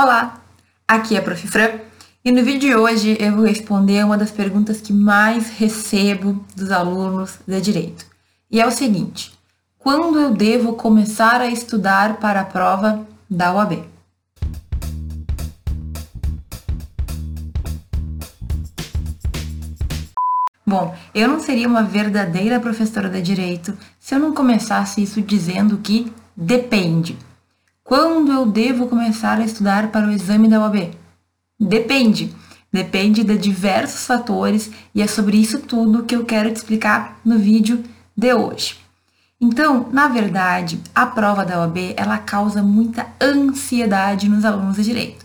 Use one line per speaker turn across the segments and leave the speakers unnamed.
Olá, aqui é a Prof. Fran e no vídeo de hoje eu vou responder uma das perguntas que mais recebo dos alunos de Direito. E é o seguinte, quando eu devo começar a estudar para a prova da OAB? Bom, eu não seria uma verdadeira professora de direito se eu não começasse isso dizendo que depende. Quando eu devo começar a estudar para o exame da OAB? Depende. Depende de diversos fatores e é sobre isso tudo que eu quero te explicar no vídeo de hoje. Então, na verdade, a prova da OAB, ela causa muita ansiedade nos alunos de direito.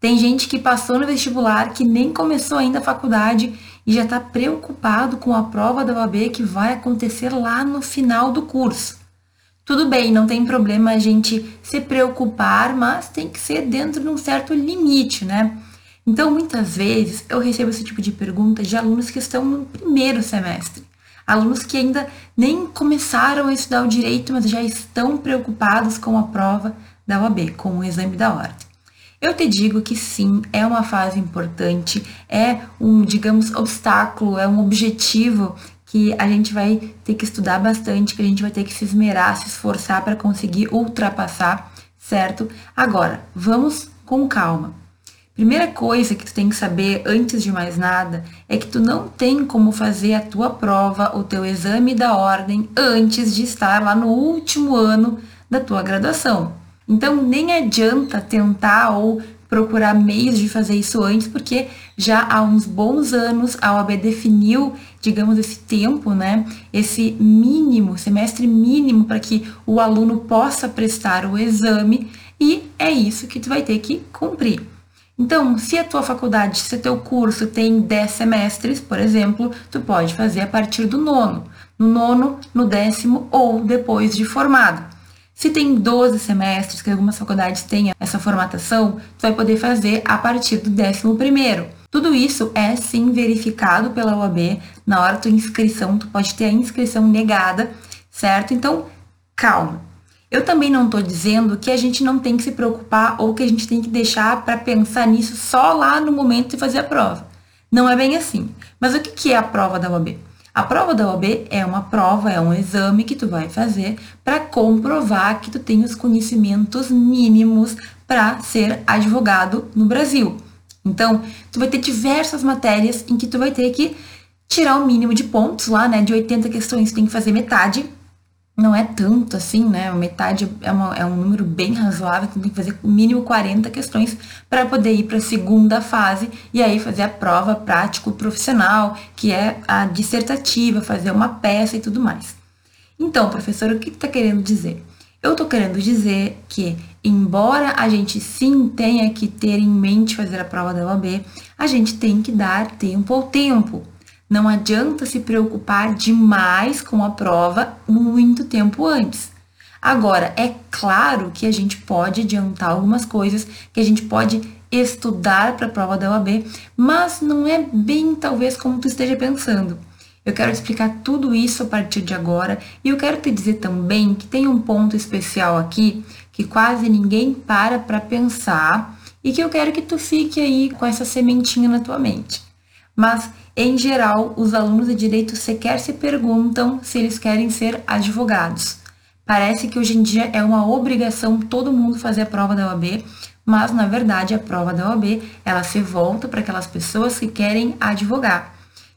Tem gente que passou no vestibular, que nem começou ainda a faculdade e já está preocupado com a prova da OAB que vai acontecer lá no final do curso. Tudo bem, não tem problema a gente se preocupar, mas tem que ser dentro de um certo limite, né? Então, muitas vezes eu recebo esse tipo de pergunta de alunos que estão no primeiro semestre. Alunos que ainda nem começaram a estudar o direito, mas já estão preocupados com a prova da OAB, com o exame da ordem. Eu te digo que sim, é uma fase importante, é um, digamos, obstáculo, é um objetivo que a gente vai ter que estudar bastante, que a gente vai ter que se esmerar, se esforçar para conseguir ultrapassar, certo? Agora, vamos com calma. Primeira coisa que tu tem que saber antes de mais nada é que tu não tem como fazer a tua prova, o teu exame da ordem antes de estar lá no último ano da tua graduação. Então nem adianta tentar ou procurar meios de fazer isso antes, porque já há uns bons anos a OAB definiu, digamos, esse tempo, né? Esse mínimo, semestre mínimo para que o aluno possa prestar o exame e é isso que tu vai ter que cumprir. Então, se a tua faculdade, se o teu curso tem 10 semestres, por exemplo, tu pode fazer a partir do nono. No nono, no décimo ou depois de formado. Se tem 12 semestres, que algumas faculdades têm essa formatação, tu vai poder fazer a partir do 11 Tudo isso é sim verificado pela UAB. Na hora da tua inscrição, tu pode ter a inscrição negada, certo? Então, calma. Eu também não estou dizendo que a gente não tem que se preocupar ou que a gente tem que deixar para pensar nisso só lá no momento de fazer a prova. Não é bem assim. Mas o que é a prova da UAB? A prova da OAB é uma prova, é um exame que tu vai fazer para comprovar que tu tem os conhecimentos mínimos para ser advogado no Brasil. Então, tu vai ter diversas matérias em que tu vai ter que tirar o mínimo de pontos lá, né? De 80 questões, tu tem que fazer metade não é tanto assim, né? Metade é, uma, é um número bem razoável, então tem que fazer o mínimo 40 questões para poder ir para a segunda fase e aí fazer a prova prático profissional, que é a dissertativa, fazer uma peça e tudo mais. Então, professor, o que está querendo dizer? Eu estou querendo dizer que, embora a gente sim tenha que ter em mente fazer a prova da OAB, a gente tem que dar tempo ao tempo. Não adianta se preocupar demais com a prova muito tempo antes. Agora, é claro que a gente pode adiantar algumas coisas, que a gente pode estudar para a prova da OAB, mas não é bem talvez como tu esteja pensando. Eu quero te explicar tudo isso a partir de agora e eu quero te dizer também que tem um ponto especial aqui que quase ninguém para para pensar e que eu quero que tu fique aí com essa sementinha na tua mente. Mas em geral, os alunos de direito sequer se perguntam se eles querem ser advogados. Parece que hoje em dia é uma obrigação todo mundo fazer a prova da OAB, mas na verdade a prova da OAB ela se volta para aquelas pessoas que querem advogar.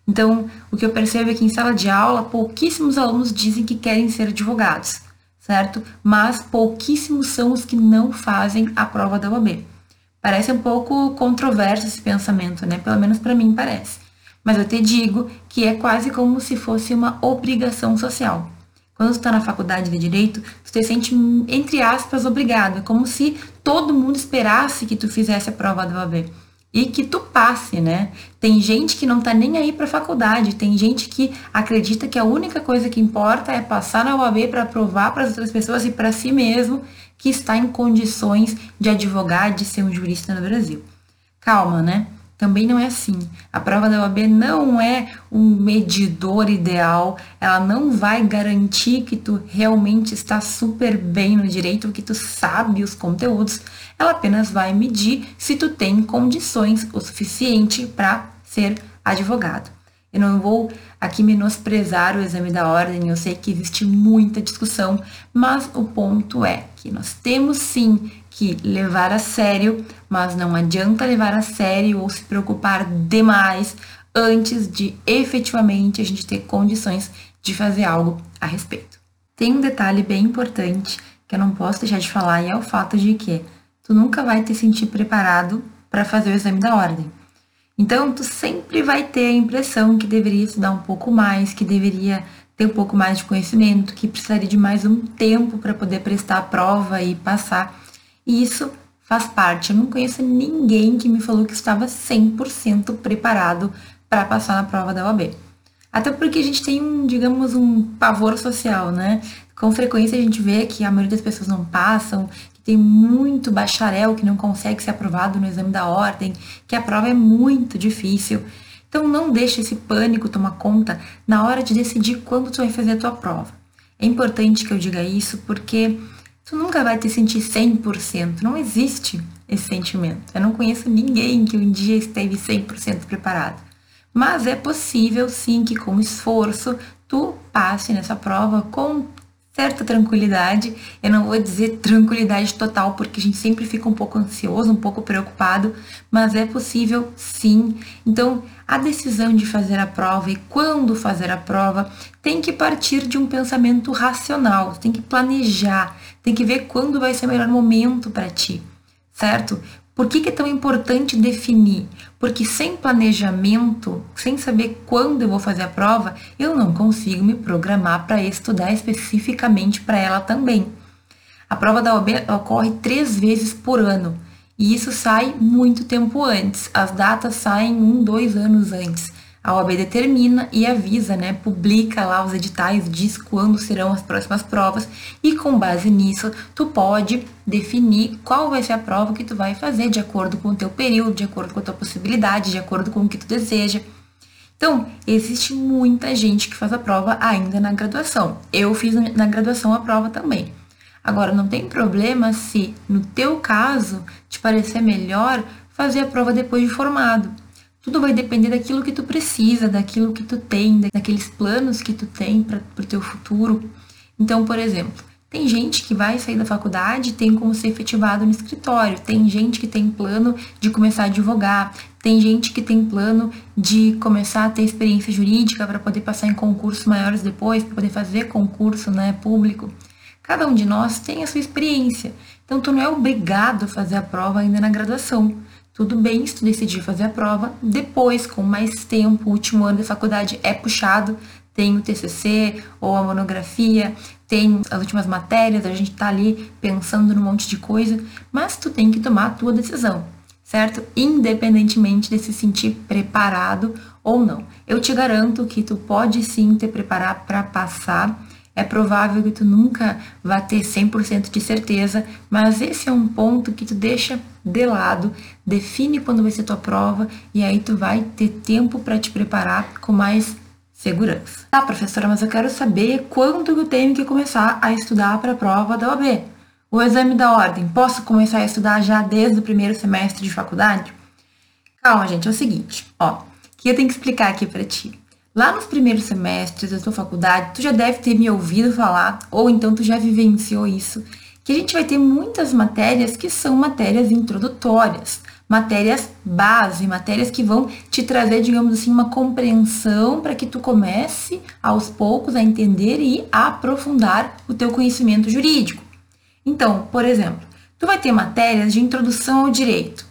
Então, o que eu percebo é que em sala de aula, pouquíssimos alunos dizem que querem ser advogados, certo? Mas pouquíssimos são os que não fazem a prova da OAB. Parece um pouco controverso esse pensamento, né? Pelo menos para mim parece. Mas eu te digo que é quase como se fosse uma obrigação social. Quando tu está na faculdade de direito, tu te sente, entre aspas, obrigado. É como se todo mundo esperasse que tu fizesse a prova da OAB. E que tu passe, né? Tem gente que não tá nem aí para faculdade, tem gente que acredita que a única coisa que importa é passar na OAB para provar para as outras pessoas e para si mesmo que está em condições de advogar, de ser um jurista no Brasil. Calma, né? também não é assim. A prova da OAB não é um medidor ideal, ela não vai garantir que tu realmente está super bem no direito, que tu sabe os conteúdos, ela apenas vai medir se tu tem condições o suficiente para ser advogado. Eu não vou aqui menosprezar o exame da ordem, eu sei que existe muita discussão, mas o ponto é que nós temos sim que levar a sério, mas não adianta levar a sério ou se preocupar demais antes de efetivamente a gente ter condições de fazer algo a respeito. Tem um detalhe bem importante que eu não posso deixar de falar e é o fato de que tu nunca vai te sentir preparado para fazer o exame da ordem. Então, tu sempre vai ter a impressão que deveria estudar um pouco mais, que deveria ter um pouco mais de conhecimento, que precisaria de mais um tempo para poder prestar a prova e passar. E isso faz parte. Eu não conheço ninguém que me falou que estava 100% preparado para passar na prova da OAB. Até porque a gente tem um, digamos, um pavor social, né? Com frequência a gente vê que a maioria das pessoas não passam, tem muito bacharel que não consegue ser aprovado no exame da ordem, que a prova é muito difícil. Então não deixe esse pânico tomar conta na hora de decidir quando tu vai fazer a tua prova. É importante que eu diga isso porque tu nunca vai te sentir 100%. Não existe esse sentimento. Eu não conheço ninguém que um dia esteve 100% preparado. Mas é possível sim que com esforço tu passe nessa prova com certa tranquilidade. Eu não vou dizer tranquilidade total, porque a gente sempre fica um pouco ansioso, um pouco preocupado, mas é possível sim. Então, a decisão de fazer a prova e quando fazer a prova tem que partir de um pensamento racional, tem que planejar, tem que ver quando vai ser o melhor momento para ti, certo? Por que, que, é tão importante definir? Porque sem planejamento, sem saber quando eu vou fazer a prova, eu não consigo me programar para estudar especificamente para ela também. A prova da OAB ocorre três vezes por ano e isso sai muito tempo antes. As datas saem um, dois anos antes a OAB determina e avisa, né, publica lá os editais, diz quando serão as próximas provas e com base nisso tu pode definir qual vai ser a prova que tu vai fazer de acordo com o teu período, de acordo com a tua possibilidade, de acordo com o que tu deseja. Então, existe muita gente que faz a prova ainda na graduação. Eu fiz na graduação a prova também. Agora, não tem problema se, no teu caso, te parecer melhor fazer a prova depois de formado. Tudo vai depender daquilo que tu precisa, daquilo que tu tem, daqueles planos que tu tem para o teu futuro. Então, por exemplo, tem gente que vai sair da faculdade e tem como ser efetivado no escritório. Tem gente que tem plano de começar a advogar. Tem gente que tem plano de começar a ter experiência jurídica para poder passar em concursos maiores depois, para poder fazer concurso né, público. Cada um de nós tem a sua experiência. Então, tu não é obrigado a fazer a prova ainda na graduação. Tudo bem se tu decidir fazer a prova depois, com mais tempo, o último ano da faculdade é puxado, tem o TCC ou a monografia, tem as últimas matérias, a gente tá ali pensando num monte de coisa, mas tu tem que tomar a tua decisão, certo? Independentemente de se sentir preparado ou não. Eu te garanto que tu pode sim te preparar para passar é provável que tu nunca vá ter 100% de certeza, mas esse é um ponto que tu deixa de lado, define quando vai ser tua prova e aí tu vai ter tempo para te preparar com mais segurança. Tá, professora, mas eu quero saber quando eu tenho que começar a estudar para a prova da OAB. O exame da ordem, posso começar a estudar já desde o primeiro semestre de faculdade? Calma, gente, é o seguinte, ó, que eu tenho que explicar aqui para ti. Lá nos primeiros semestres da tua faculdade, tu já deve ter me ouvido falar, ou então tu já vivenciou isso, que a gente vai ter muitas matérias que são matérias introdutórias, matérias base, matérias que vão te trazer, digamos assim, uma compreensão para que tu comece aos poucos a entender e a aprofundar o teu conhecimento jurídico. Então, por exemplo, tu vai ter matérias de introdução ao direito.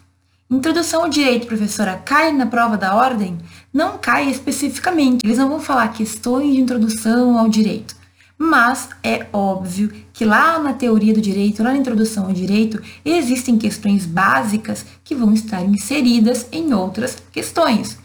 Introdução ao direito, professora, cai na prova da ordem? Não cai especificamente. Eles não vão falar questões de introdução ao direito. Mas é óbvio que lá na teoria do direito, lá na introdução ao direito, existem questões básicas que vão estar inseridas em outras questões.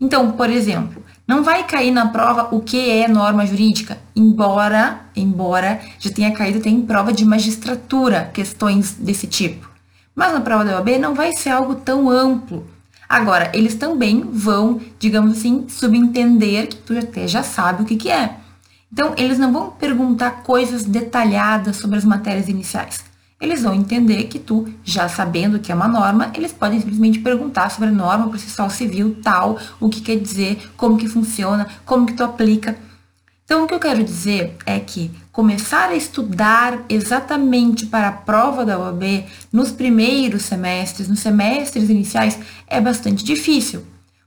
Então, por exemplo, não vai cair na prova o que é norma jurídica, embora, embora já tenha caído tem prova de magistratura questões desse tipo. Mas na prova da OAB não vai ser algo tão amplo. Agora, eles também vão, digamos assim, subentender que tu até já sabe o que, que é. Então, eles não vão perguntar coisas detalhadas sobre as matérias iniciais. Eles vão entender que tu, já sabendo que é uma norma, eles podem simplesmente perguntar sobre a norma processual civil tal, o que quer dizer, como que funciona, como que tu aplica. Então, o que eu quero dizer é que começar a estudar exatamente para a prova da OAB nos primeiros semestres, nos semestres iniciais, é bastante difícil.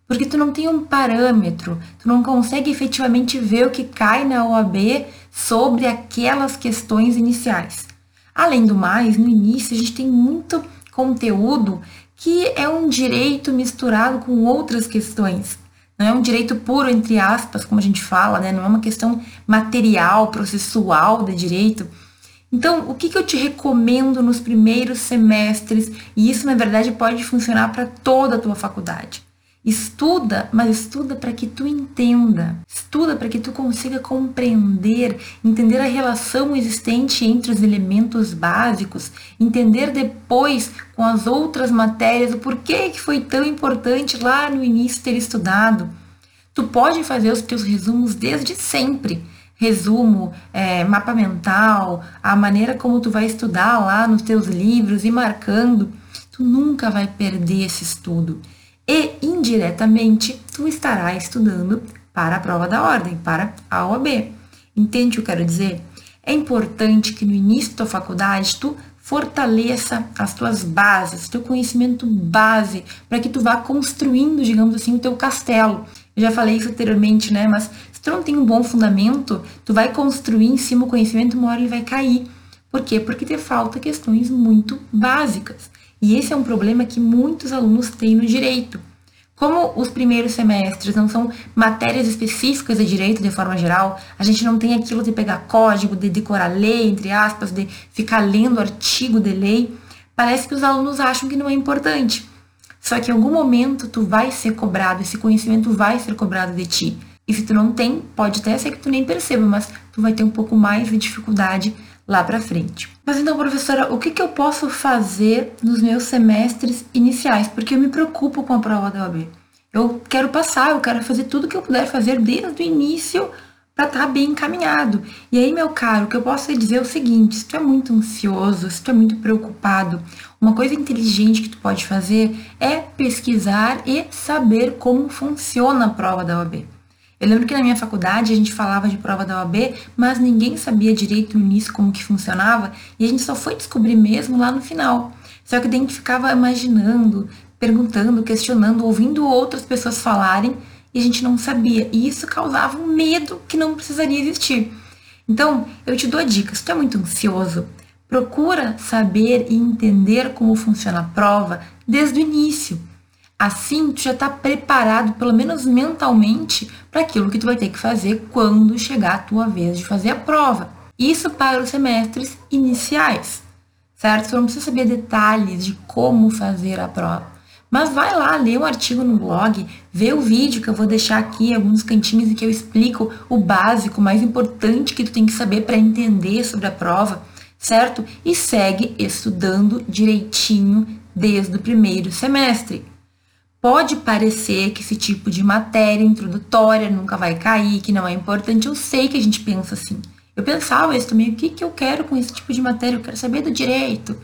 Porque tu não tem um parâmetro, tu não consegue efetivamente ver o que cai na OAB sobre aquelas questões iniciais. Além do mais, no início a gente tem muito conteúdo que é um direito misturado com outras questões. Não é um direito puro, entre aspas, como a gente fala, né? não é uma questão material, processual de direito. Então, o que, que eu te recomendo nos primeiros semestres? E isso, na verdade, pode funcionar para toda a tua faculdade. Estuda, mas estuda para que tu entenda. Estuda para que tu consiga compreender, entender a relação existente entre os elementos básicos, entender depois com as outras matérias o porquê que foi tão importante lá no início ter estudado. Tu pode fazer os teus resumos desde sempre. Resumo, é, mapa mental, a maneira como tu vai estudar lá nos teus livros e marcando. Tu nunca vai perder esse estudo e indiretamente tu estará estudando para a prova da ordem, para a OAB. Entende o que eu quero dizer? É importante que no início da tua faculdade tu fortaleça as tuas bases, teu conhecimento base, para que tu vá construindo, digamos assim, o teu castelo. Eu já falei isso anteriormente, né? Mas se tu não tem um bom fundamento, tu vai construir em cima o conhecimento, uma hora ele vai cair. Por quê? Porque te falta questões muito básicas. E esse é um problema que muitos alunos têm no direito. Como os primeiros semestres não são matérias específicas de direito de forma geral, a gente não tem aquilo de pegar código, de decorar lei, entre aspas, de ficar lendo artigo de lei, parece que os alunos acham que não é importante. Só que em algum momento tu vai ser cobrado, esse conhecimento vai ser cobrado de ti. E se tu não tem, pode até ser que tu nem perceba, mas tu vai ter um pouco mais de dificuldade lá para frente. Mas então, professora, o que, que eu posso fazer nos meus semestres iniciais? Porque eu me preocupo com a prova da OAB. Eu quero passar, eu quero fazer tudo que eu puder fazer desde o início para estar tá bem encaminhado. E aí, meu caro, o que eu posso dizer é o seguinte: se tu é muito ansioso, se tu é muito preocupado, uma coisa inteligente que tu pode fazer é pesquisar e saber como funciona a prova da OAB. Eu lembro que na minha faculdade a gente falava de prova da OAB, mas ninguém sabia direito no início como que funcionava e a gente só foi descobrir mesmo lá no final. Só que a gente ficava imaginando, perguntando, questionando, ouvindo outras pessoas falarem e a gente não sabia. E isso causava um medo que não precisaria existir. Então, eu te dou a dica, se tu é muito ansioso, procura saber e entender como funciona a prova desde o início. Assim, tu já está preparado, pelo menos mentalmente, para aquilo que tu vai ter que fazer quando chegar a tua vez de fazer a prova. Isso para os semestres iniciais, certo? Tu não precisa saber detalhes de como fazer a prova. Mas vai lá, lê o artigo no blog, vê o vídeo que eu vou deixar aqui, alguns cantinhos em que eu explico o básico, o mais importante que tu tem que saber para entender sobre a prova, certo? E segue estudando direitinho desde o primeiro semestre. Pode parecer que esse tipo de matéria introdutória nunca vai cair, que não é importante. Eu sei que a gente pensa assim. Eu pensava isso também, o que, que eu quero com esse tipo de matéria? Eu quero saber do direito.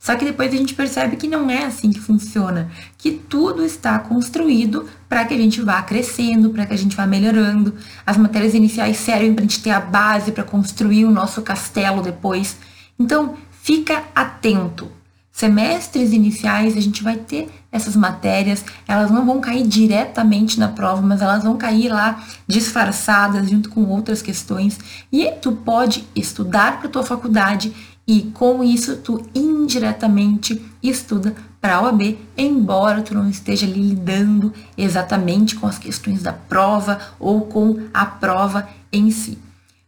Só que depois a gente percebe que não é assim que funciona, que tudo está construído para que a gente vá crescendo, para que a gente vá melhorando. As matérias iniciais servem para a gente ter a base para construir o nosso castelo depois. Então, fica atento. Semestres iniciais a gente vai ter essas matérias, elas não vão cair diretamente na prova, mas elas vão cair lá disfarçadas junto com outras questões, e tu pode estudar para tua faculdade e com isso tu indiretamente estuda para a OAB, embora tu não esteja lidando exatamente com as questões da prova ou com a prova em si.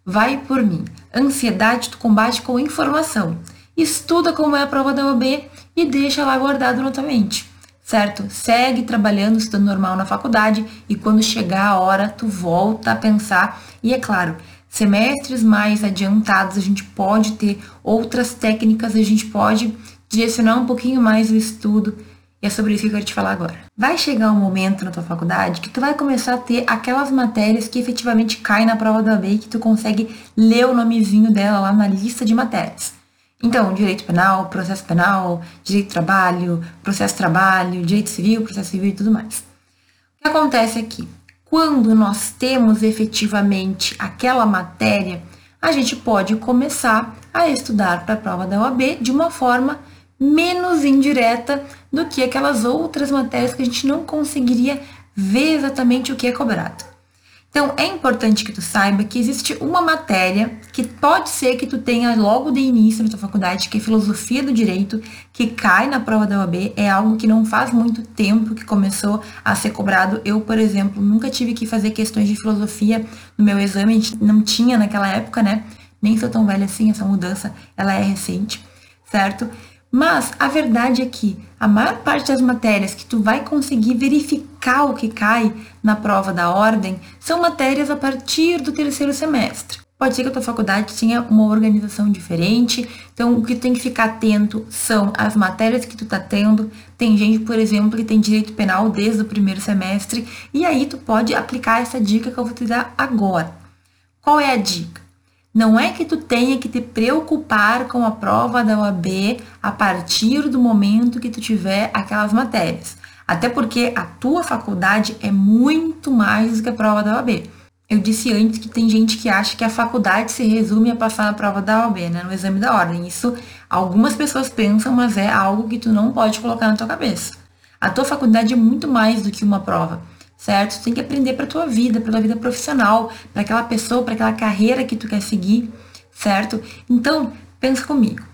Vai por mim. Ansiedade tu combate com informação estuda como é a prova da OAB e deixa lá guardado na tua mente, certo? Segue trabalhando, estudando normal na faculdade e quando chegar a hora, tu volta a pensar. E é claro, semestres mais adiantados, a gente pode ter outras técnicas, a gente pode direcionar um pouquinho mais o estudo E é sobre isso que eu quero te falar agora. Vai chegar um momento na tua faculdade que tu vai começar a ter aquelas matérias que efetivamente caem na prova da OAB e que tu consegue ler o nomezinho dela lá na lista de matérias. Então, direito penal, processo penal, direito do trabalho, processo trabalho, direito civil, processo civil e tudo mais. O que acontece aqui? Quando nós temos efetivamente aquela matéria, a gente pode começar a estudar para a prova da OAB de uma forma menos indireta do que aquelas outras matérias que a gente não conseguiria ver exatamente o que é cobrado. Então, é importante que tu saiba que existe uma matéria que pode ser que tu tenha logo de início na tua faculdade, que é filosofia do direito, que cai na prova da OAB, é algo que não faz muito tempo que começou a ser cobrado. Eu, por exemplo, nunca tive que fazer questões de filosofia no meu exame, a gente não tinha naquela época, né? Nem sou tão velha assim, essa mudança, ela é recente, certo? Mas a verdade é que a maior parte das matérias que tu vai conseguir verificar o que cai na prova da ordem são matérias a partir do terceiro semestre. Pode ser que a tua faculdade tenha uma organização diferente, então o que tu tem que ficar atento são as matérias que tu tá tendo. Tem gente, por exemplo, que tem direito penal desde o primeiro semestre, e aí tu pode aplicar essa dica que eu vou te dar agora. Qual é a dica? Não é que tu tenha que te preocupar com a prova da OAB a partir do momento que tu tiver aquelas matérias. Até porque a tua faculdade é muito mais do que a prova da OAB. Eu disse antes que tem gente que acha que a faculdade se resume a passar na prova da OAB, né, no exame da ordem. Isso algumas pessoas pensam, mas é algo que tu não pode colocar na tua cabeça. A tua faculdade é muito mais do que uma prova certo? Tu tem que aprender para tua vida, para tua vida profissional, para aquela pessoa, para aquela carreira que tu quer seguir, certo? Então, pensa comigo.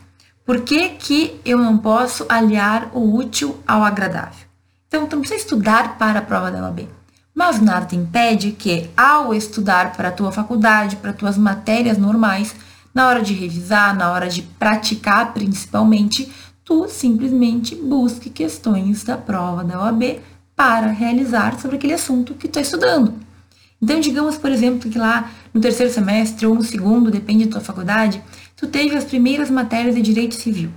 Por que, que eu não posso aliar o útil ao agradável? Então, tu não precisa estudar para a prova da OAB. Mas nada te impede que, ao estudar para a tua faculdade, para tuas matérias normais, na hora de revisar, na hora de praticar principalmente, tu simplesmente busque questões da prova da OAB para realizar sobre aquele assunto que está estudando. Então, digamos, por exemplo, que lá no terceiro semestre ou no segundo, depende da tua faculdade, tu teve as primeiras matérias de direito civil.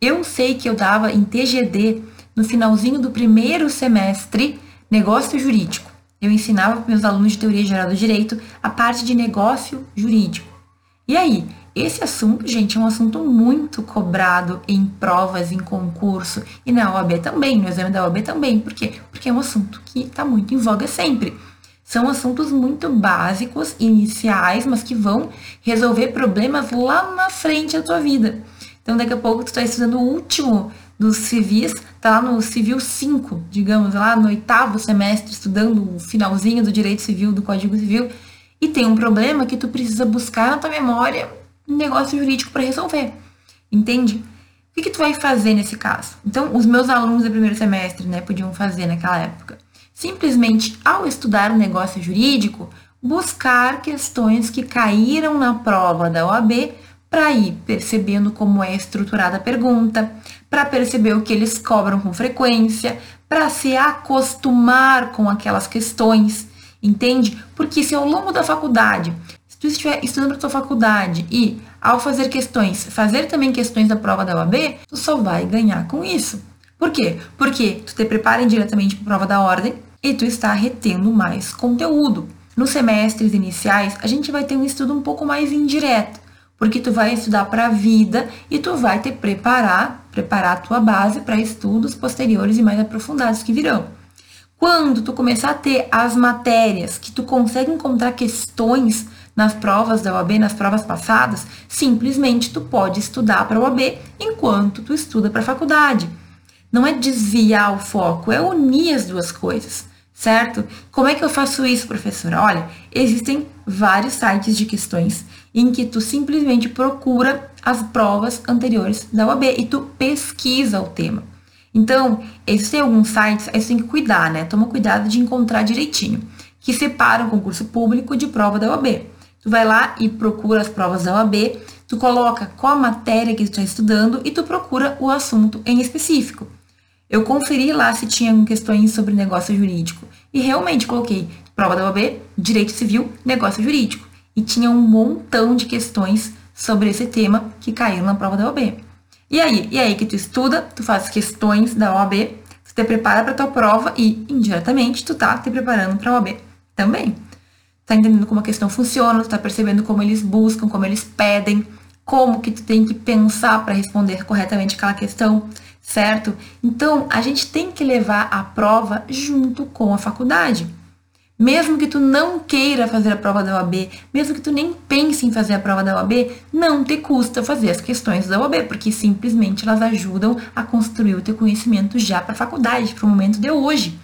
Eu sei que eu dava em TGD, no finalzinho do primeiro semestre, negócio jurídico. Eu ensinava para meus alunos de teoria geral do direito a parte de negócio jurídico. E aí, esse assunto, gente, é um assunto muito cobrado em provas, em concurso e na OAB também, no exame da OAB também. Por quê? Porque é um assunto que está muito em voga sempre. São assuntos muito básicos, iniciais, mas que vão resolver problemas lá na frente da tua vida. Então, daqui a pouco, tu está estudando o último dos civis, tá lá no civil 5, digamos, lá no oitavo semestre, estudando o finalzinho do direito civil, do Código Civil, e tem um problema que tu precisa buscar na tua memória um negócio jurídico para resolver. Entende? O que, que tu vai fazer nesse caso? Então, os meus alunos do primeiro semestre, né, podiam fazer naquela época. Simplesmente, ao estudar um negócio jurídico, buscar questões que caíram na prova da OAB para ir percebendo como é estruturada a pergunta, para perceber o que eles cobram com frequência, para se acostumar com aquelas questões, entende? Porque se ao longo da faculdade tu estiver estudando para tua faculdade e, ao fazer questões, fazer também questões da prova da OAB, tu só vai ganhar com isso. Por quê? Porque tu te prepara diretamente para a prova da ordem e tu está retendo mais conteúdo. Nos semestres iniciais, a gente vai ter um estudo um pouco mais indireto, porque tu vai estudar para a vida e tu vai te preparar, preparar a tua base para estudos posteriores e mais aprofundados que virão. Quando tu começar a ter as matérias que tu consegue encontrar questões nas provas da OAB, nas provas passadas, simplesmente tu pode estudar para a OAB enquanto tu estuda para a faculdade. Não é desviar o foco, é unir as duas coisas, certo? Como é que eu faço isso, professora? Olha, existem vários sites de questões em que tu simplesmente procura as provas anteriores da OAB e tu pesquisa o tema. Então, existem alguns sites, aí você tem que cuidar, né? Toma cuidado de encontrar direitinho, que separam o concurso público de prova da OAB. Tu vai lá e procura as provas da OAB, tu coloca qual a matéria que tu está estudando e tu procura o assunto em específico. Eu conferi lá se tinha questões sobre negócio jurídico e realmente coloquei prova da OAB, direito civil, negócio jurídico. E tinha um montão de questões sobre esse tema que caíram na prova da OAB. E aí? E aí que tu estuda, tu faz questões da OAB te prepara para tua prova e, indiretamente, tu tá te preparando para a OAB também. Tá entendendo como a questão funciona, tu tá percebendo como eles buscam, como eles pedem, como que tu tem que pensar para responder corretamente aquela questão, certo? Então, a gente tem que levar a prova junto com a faculdade. Mesmo que tu não queira fazer a prova da OAB, mesmo que tu nem pense em fazer a prova da OAB, não te custa fazer as questões da OAB, porque simplesmente elas ajudam a construir o teu conhecimento já para a faculdade, para o momento de hoje.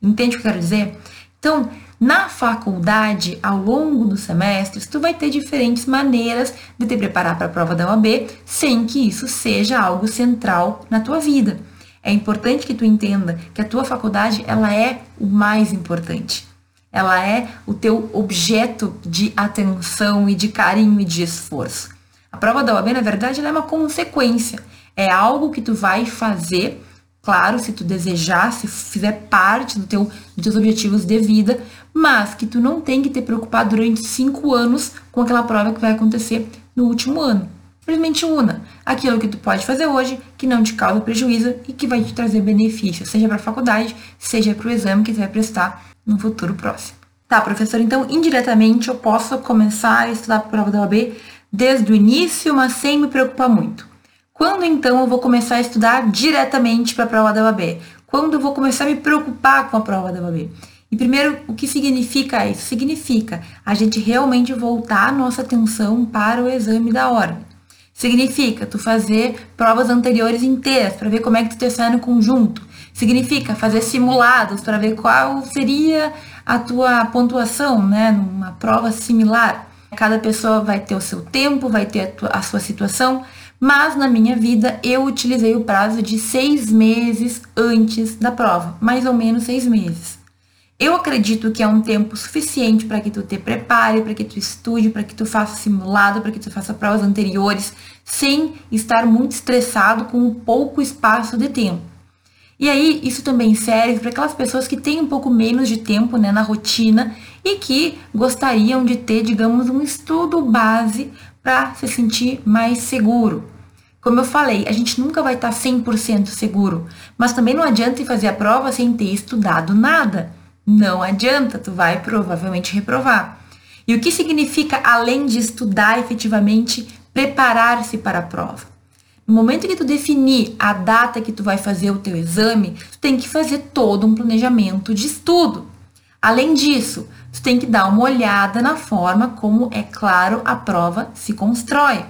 Entende o que eu quero dizer? Então, na faculdade, ao longo dos semestres, tu vai ter diferentes maneiras de te preparar para a prova da OAB, sem que isso seja algo central na tua vida. É importante que tu entenda que a tua faculdade, ela é o mais importante ela é o teu objeto de atenção e de carinho e de esforço. A prova da OAB, na verdade, é uma consequência. É algo que tu vai fazer, claro, se tu desejar, se fizer parte do teu, dos teus objetivos de vida, mas que tu não tem que te preocupar durante cinco anos com aquela prova que vai acontecer no último ano. Simplesmente una aquilo que tu pode fazer hoje, que não te causa prejuízo e que vai te trazer benefício, seja para a faculdade, seja para o exame que tu vai prestar no futuro próximo. Tá, professor, então indiretamente eu posso começar a estudar a prova da OAB desde o início, mas sem me preocupar muito. Quando então eu vou começar a estudar diretamente para a prova da OAB? Quando eu vou começar a me preocupar com a prova da OAB? E primeiro, o que significa isso? Significa a gente realmente voltar a nossa atenção para o exame da ordem. Significa tu fazer provas anteriores inteiras para ver como é que tu está saindo conjunto. Significa fazer simulados para ver qual seria a tua pontuação, né, numa prova similar. Cada pessoa vai ter o seu tempo, vai ter a, tua, a sua situação, mas na minha vida eu utilizei o prazo de seis meses antes da prova, mais ou menos seis meses. Eu acredito que é um tempo suficiente para que tu te prepare, para que tu estude, para que tu faça simulado, para que tu faça provas anteriores, sem estar muito estressado com pouco espaço de tempo. E aí, isso também serve para aquelas pessoas que têm um pouco menos de tempo né, na rotina e que gostariam de ter, digamos, um estudo base para se sentir mais seguro. Como eu falei, a gente nunca vai estar 100% seguro, mas também não adianta ir fazer a prova sem ter estudado nada. Não adianta, tu vai provavelmente reprovar. E o que significa, além de estudar efetivamente, preparar-se para a prova? No momento que tu definir a data que tu vai fazer o teu exame, tu tem que fazer todo um planejamento de estudo. Além disso, tu tem que dar uma olhada na forma como, é claro, a prova se constrói.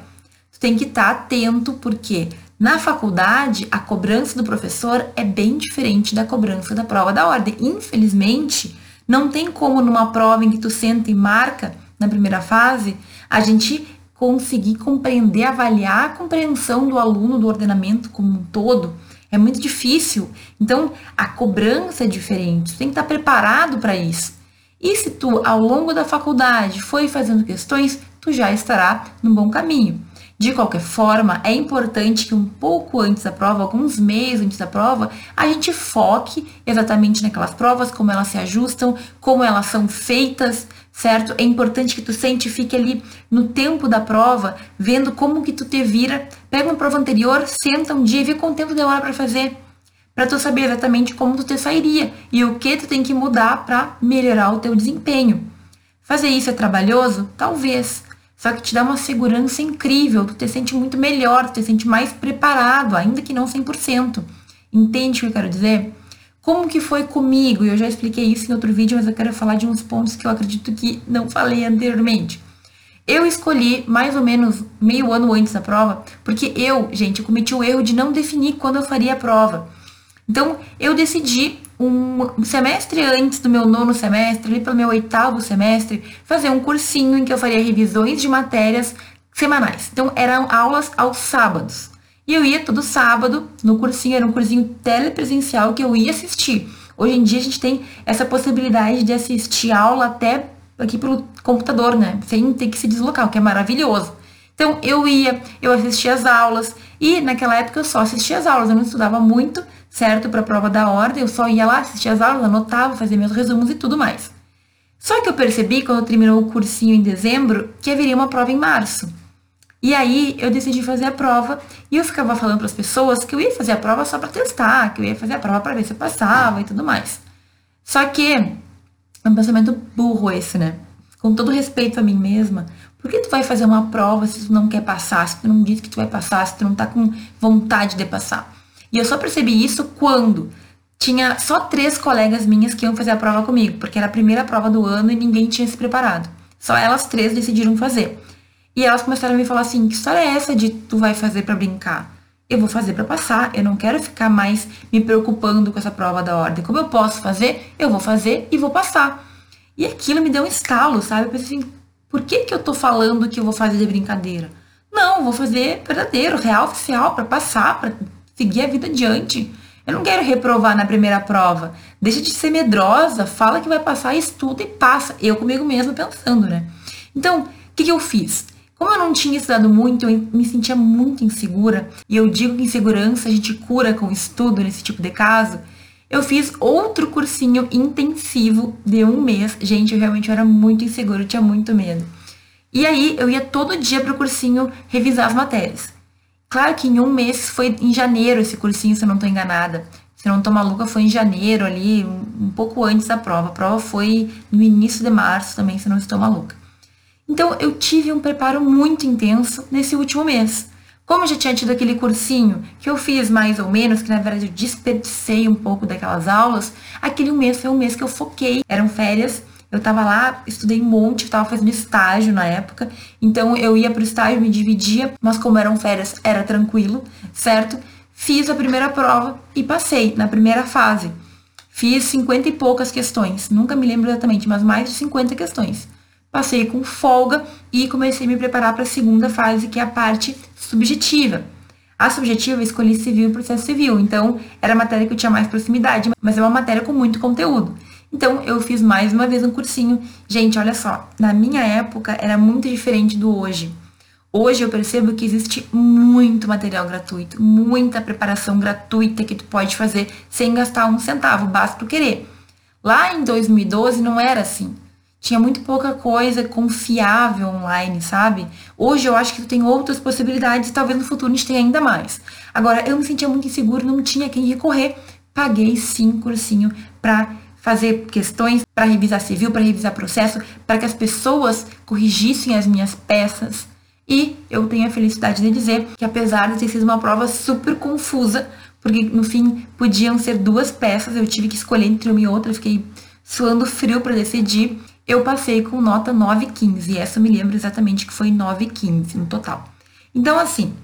Tu tem que estar atento porque na faculdade a cobrança do professor é bem diferente da cobrança da prova da ordem. Infelizmente, não tem como numa prova em que tu senta e marca na primeira fase, a gente conseguir compreender, avaliar a compreensão do aluno do ordenamento como um todo, é muito difícil. Então, a cobrança é diferente, você tem que estar preparado para isso. E se tu, ao longo da faculdade, foi fazendo questões, tu já estará no bom caminho. De qualquer forma, é importante que um pouco antes da prova, alguns meses antes da prova, a gente foque exatamente naquelas provas, como elas se ajustam, como elas são feitas, certo? É importante que tu sente fique ali no tempo da prova, vendo como que tu te vira. Pega uma prova anterior, senta um dia e vê quanto tempo demora para fazer, para tu saber exatamente como tu te sairia e o que tu tem que mudar para melhorar o teu desempenho. Fazer isso é trabalhoso? Talvez. Só que te dá uma segurança incrível, tu te sente muito melhor, tu te sente mais preparado, ainda que não 100%. Entende o que eu quero dizer? Como que foi comigo? Eu já expliquei isso em outro vídeo, mas eu quero falar de uns pontos que eu acredito que não falei anteriormente. Eu escolhi mais ou menos meio ano antes da prova, porque eu, gente, cometi o erro de não definir quando eu faria a prova. Então, eu decidi um semestre antes do meu nono semestre, ali pelo meu oitavo semestre, fazer um cursinho em que eu faria revisões de matérias semanais. Então, eram aulas aos sábados. E eu ia todo sábado no cursinho, era um cursinho telepresencial que eu ia assistir. Hoje em dia a gente tem essa possibilidade de assistir aula até aqui pelo computador, né? Sem ter que se deslocar, o que é maravilhoso. Então eu ia, eu assistia as aulas e naquela época eu só assistia as aulas, eu não estudava muito, certo, para a prova da ordem, eu só ia lá assistir as aulas, anotava, fazia meus resumos e tudo mais. Só que eu percebi quando terminou o cursinho em dezembro que haveria uma prova em março. E aí eu decidi fazer a prova e eu ficava falando para as pessoas que eu ia fazer a prova só para testar, que eu ia fazer a prova para ver se eu passava e tudo mais. Só que é um pensamento burro esse, né? Com todo respeito a mim mesma, por que tu vai fazer uma prova se tu não quer passar, se tu não diz que tu vai passar, se tu não tá com vontade de passar? E eu só percebi isso quando tinha só três colegas minhas que iam fazer a prova comigo, porque era a primeira prova do ano e ninguém tinha se preparado. Só elas três decidiram fazer. E elas começaram a me falar assim: que história é essa de tu vai fazer para brincar? Eu vou fazer para passar, eu não quero ficar mais me preocupando com essa prova da ordem. Como eu posso fazer? Eu vou fazer e vou passar. E aquilo me deu um estalo, sabe? Eu pensei assim: por que, que eu tô falando que eu vou fazer de brincadeira? Não, vou fazer verdadeiro, real, oficial, para passar, para seguir a vida adiante. Eu não quero reprovar na primeira prova. Deixa de ser medrosa, fala que vai passar, estuda e passa. Eu comigo mesma pensando, né? Então, o que, que eu fiz? Como eu não tinha estudado muito, eu me sentia muito insegura, e eu digo que insegurança a gente cura com estudo nesse tipo de caso, eu fiz outro cursinho intensivo de um mês. Gente, eu realmente era muito insegura, eu tinha muito medo. E aí eu ia todo dia pro cursinho revisar as matérias. Claro que em um mês foi em janeiro esse cursinho, se eu não estou enganada. Se eu não tô maluca, foi em janeiro ali, um, pouco antes da prova. A prova foi no início de março também, se eu não estou maluca. Então eu tive um preparo muito intenso nesse último mês. Como eu já tinha tido aquele cursinho que eu fiz mais ou menos, que na verdade eu desperdicei um pouco daquelas aulas, aquele mês foi um mês que eu foquei. Eram férias eu tava lá, estudei um monte, tava fazendo estágio na época. Então eu ia pro estágio, me dividia, mas como eram férias, era tranquilo, certo? Fiz a primeira prova e passei na primeira fase. Fiz 50 e poucas questões, nunca me lembro exatamente, mas mais de 50 questões. Passei com folga e comecei a me preparar para a segunda fase, que é a parte subjetiva. A subjetiva eu escolhi civil e processo civil, então era a matéria que eu tinha mais proximidade, mas é uma matéria com muito conteúdo. Então eu fiz mais uma vez um cursinho. Gente, olha só, na minha época era muito diferente do hoje. Hoje eu percebo que existe muito material gratuito, muita preparação gratuita que tu pode fazer sem gastar um centavo, basta tu querer. Lá em 2012 não era assim. Tinha muito pouca coisa confiável online, sabe? Hoje eu acho que tu tem outras possibilidades e talvez no futuro a gente tenha ainda mais. Agora, eu me sentia muito inseguro, não tinha quem recorrer. Paguei sim cursinho pra fazer questões para revisar civil, para revisar processo, para que as pessoas corrigissem as minhas peças. E eu tenho a felicidade de dizer que apesar de ter sido uma prova super confusa, porque no fim podiam ser duas peças, eu tive que escolher entre uma e outra, fiquei suando frio para decidir, eu passei com nota 9,15. E essa eu me lembro exatamente que foi 9,15 no total. Então, assim,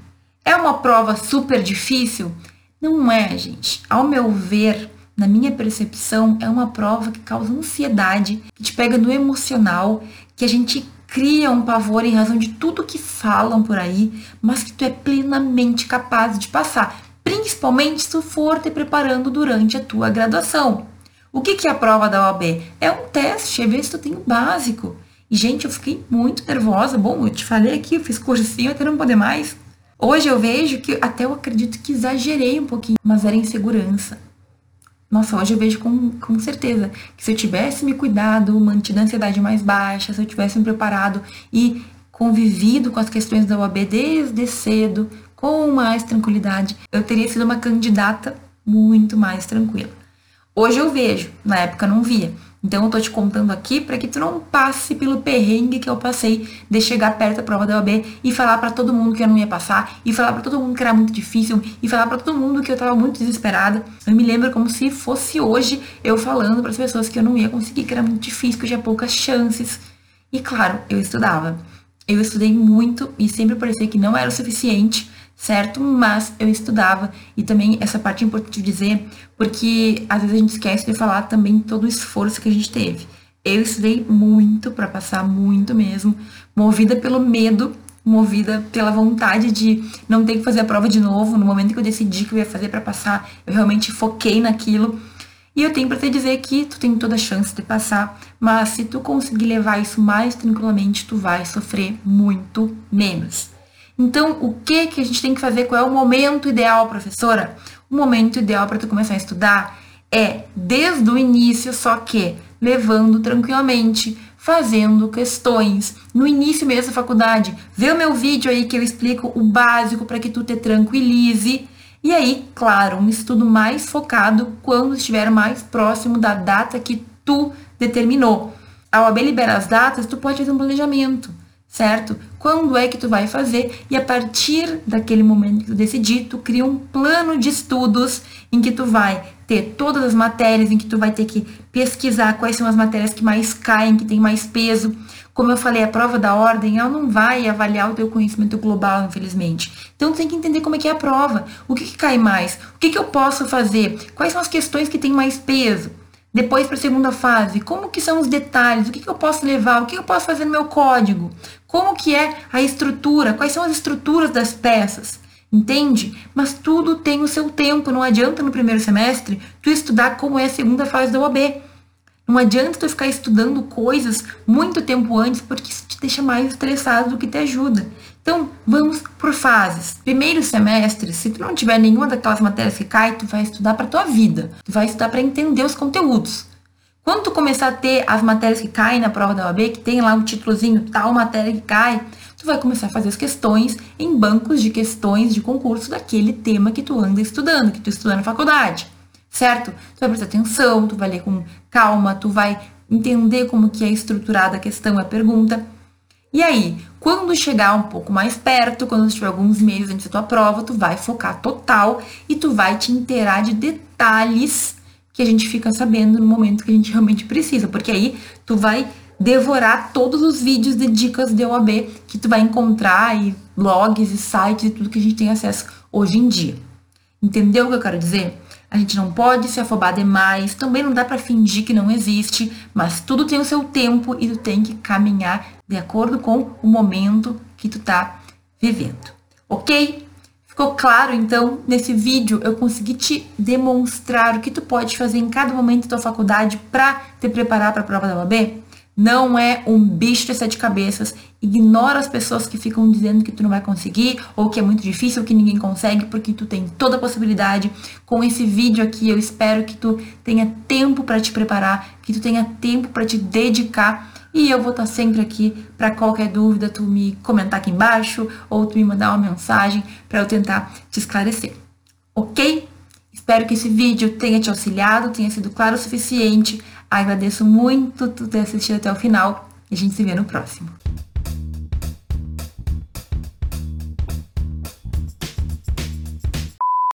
é uma prova super difícil? Não é, gente. Ao meu ver, na minha percepção, é uma prova que causa ansiedade, que te pega no emocional, que a gente cria um pavor em razão de tudo que falam por aí, mas que tu é plenamente capaz de passar, principalmente se tu for te preparando durante a tua graduação. O que, que é a prova da OAB? É um teste, é ver se tu tem o básico. E, gente, eu fiquei muito nervosa. Bom, eu te falei aqui, eu fiz cursinho até não poder mais. Hoje eu vejo que até eu acredito que exagerei um pouquinho, mas era insegurança. Nossa, hoje eu vejo com, com certeza que se eu tivesse me cuidado, mantido a ansiedade mais baixa, se eu tivesse me preparado e convivido com as questões da UAB desde cedo, com mais tranquilidade, eu teria sido uma candidata muito mais tranquila. Hoje eu vejo, na época não via. Então eu tô te contando aqui para que tu não passe pelo perrengue que eu passei de chegar perto da prova da OAB e falar para todo mundo que eu não ia passar, e falar para todo mundo que era muito difícil, e falar para todo mundo que eu tava muito desesperada. Eu me lembro como se fosse hoje eu falando para as pessoas que eu não ia conseguir, que era muito difícil, que eu tinha poucas chances. E claro, eu estudava. Eu estudei muito e sempre parecia que não era o suficiente certo? Mas eu estudava e também essa parte é importante dizer, porque às vezes a gente esquece de falar também todo o esforço que a gente teve. Eu estudei muito para passar muito mesmo, movida pelo medo, movida pela vontade de não ter que fazer a prova de novo. No momento que eu decidi que eu ia fazer para passar, eu realmente foquei naquilo. E eu tenho para te dizer que tu tem toda a chance de passar, mas se tu conseguir levar isso mais tranquilamente, tu vai sofrer muito menos. Então, o que que a gente tem que fazer? Qual é o momento ideal, professora? O momento ideal para tu começar a estudar é desde o início, só que levando tranquilamente, fazendo questões. No início mesmo da faculdade, vê o meu vídeo aí que eu explico o básico para que tu te tranquilize. E aí, claro, um estudo mais focado quando estiver mais próximo da data que tu determinou. A OAB libera as datas, tu pode fazer um planejamento certo? Quando é que tu vai fazer e a partir daquele momento que tu decidir, tu cria um plano de estudos em que tu vai ter todas as matérias, em que tu vai ter que pesquisar quais são as matérias que mais caem, que tem mais peso. Como eu falei, a prova da ordem, ela não vai avaliar o teu conhecimento global, infelizmente. Então, tu tem que entender como é que é a prova. O que, que cai mais? O que, que eu posso fazer? Quais são as questões que têm mais peso? Depois para a segunda fase, como que são os detalhes? O que, que eu posso levar? O que, eu posso fazer no meu código? Como que é a estrutura? Quais são as estruturas das peças? Entende? Mas tudo tem o seu tempo. Não adianta no primeiro semestre tu estudar como é a segunda fase da UAB. Não adianta tu ficar estudando coisas muito tempo antes, porque isso te deixa mais estressado do que te ajuda. Então, vamos por fases. Primeiro semestre, se tu não tiver nenhuma daquelas matérias que cai, tu vai estudar para tua vida. Tu vai estudar para entender os conteúdos. Quando tu começar a ter as matérias que caem na prova da OAB, que tem lá um títulozinho, tal matéria que cai, tu vai começar a fazer as questões em bancos de questões de concurso daquele tema que tu anda estudando, que tu estuda na faculdade certo? Tu vai prestar atenção, tu vai ler com calma, tu vai entender como que é estruturada a questão, a pergunta. E aí, quando chegar um pouco mais perto, quando tiver alguns meses antes da tua prova, tu vai focar total e tu vai te inteirar de detalhes que a gente fica sabendo no momento que a gente realmente precisa, porque aí tu vai devorar todos os vídeos de dicas de OAB que tu vai encontrar e blogs e sites e tudo que a gente tem acesso hoje em dia. Entendeu o que eu quero dizer? A gente não pode se afobar demais, também não dá para fingir que não existe, mas tudo tem o seu tempo e tu tem que caminhar de acordo com o momento que tu tá vivendo. OK? Ficou claro então, nesse vídeo eu consegui te demonstrar o que tu pode fazer em cada momento da tua faculdade para te preparar para a prova da OAB? Não é um bicho de sete cabeças. Ignora as pessoas que ficam dizendo que tu não vai conseguir, ou que é muito difícil, que ninguém consegue, porque tu tem toda a possibilidade. Com esse vídeo aqui, eu espero que tu tenha tempo para te preparar, que tu tenha tempo para te dedicar. E eu vou estar sempre aqui para qualquer dúvida, tu me comentar aqui embaixo, ou tu me mandar uma mensagem para eu tentar te esclarecer. Ok? Espero que esse vídeo tenha te auxiliado, tenha sido claro o suficiente. Agradeço muito tu ter assistido até o final e a gente se vê no próximo.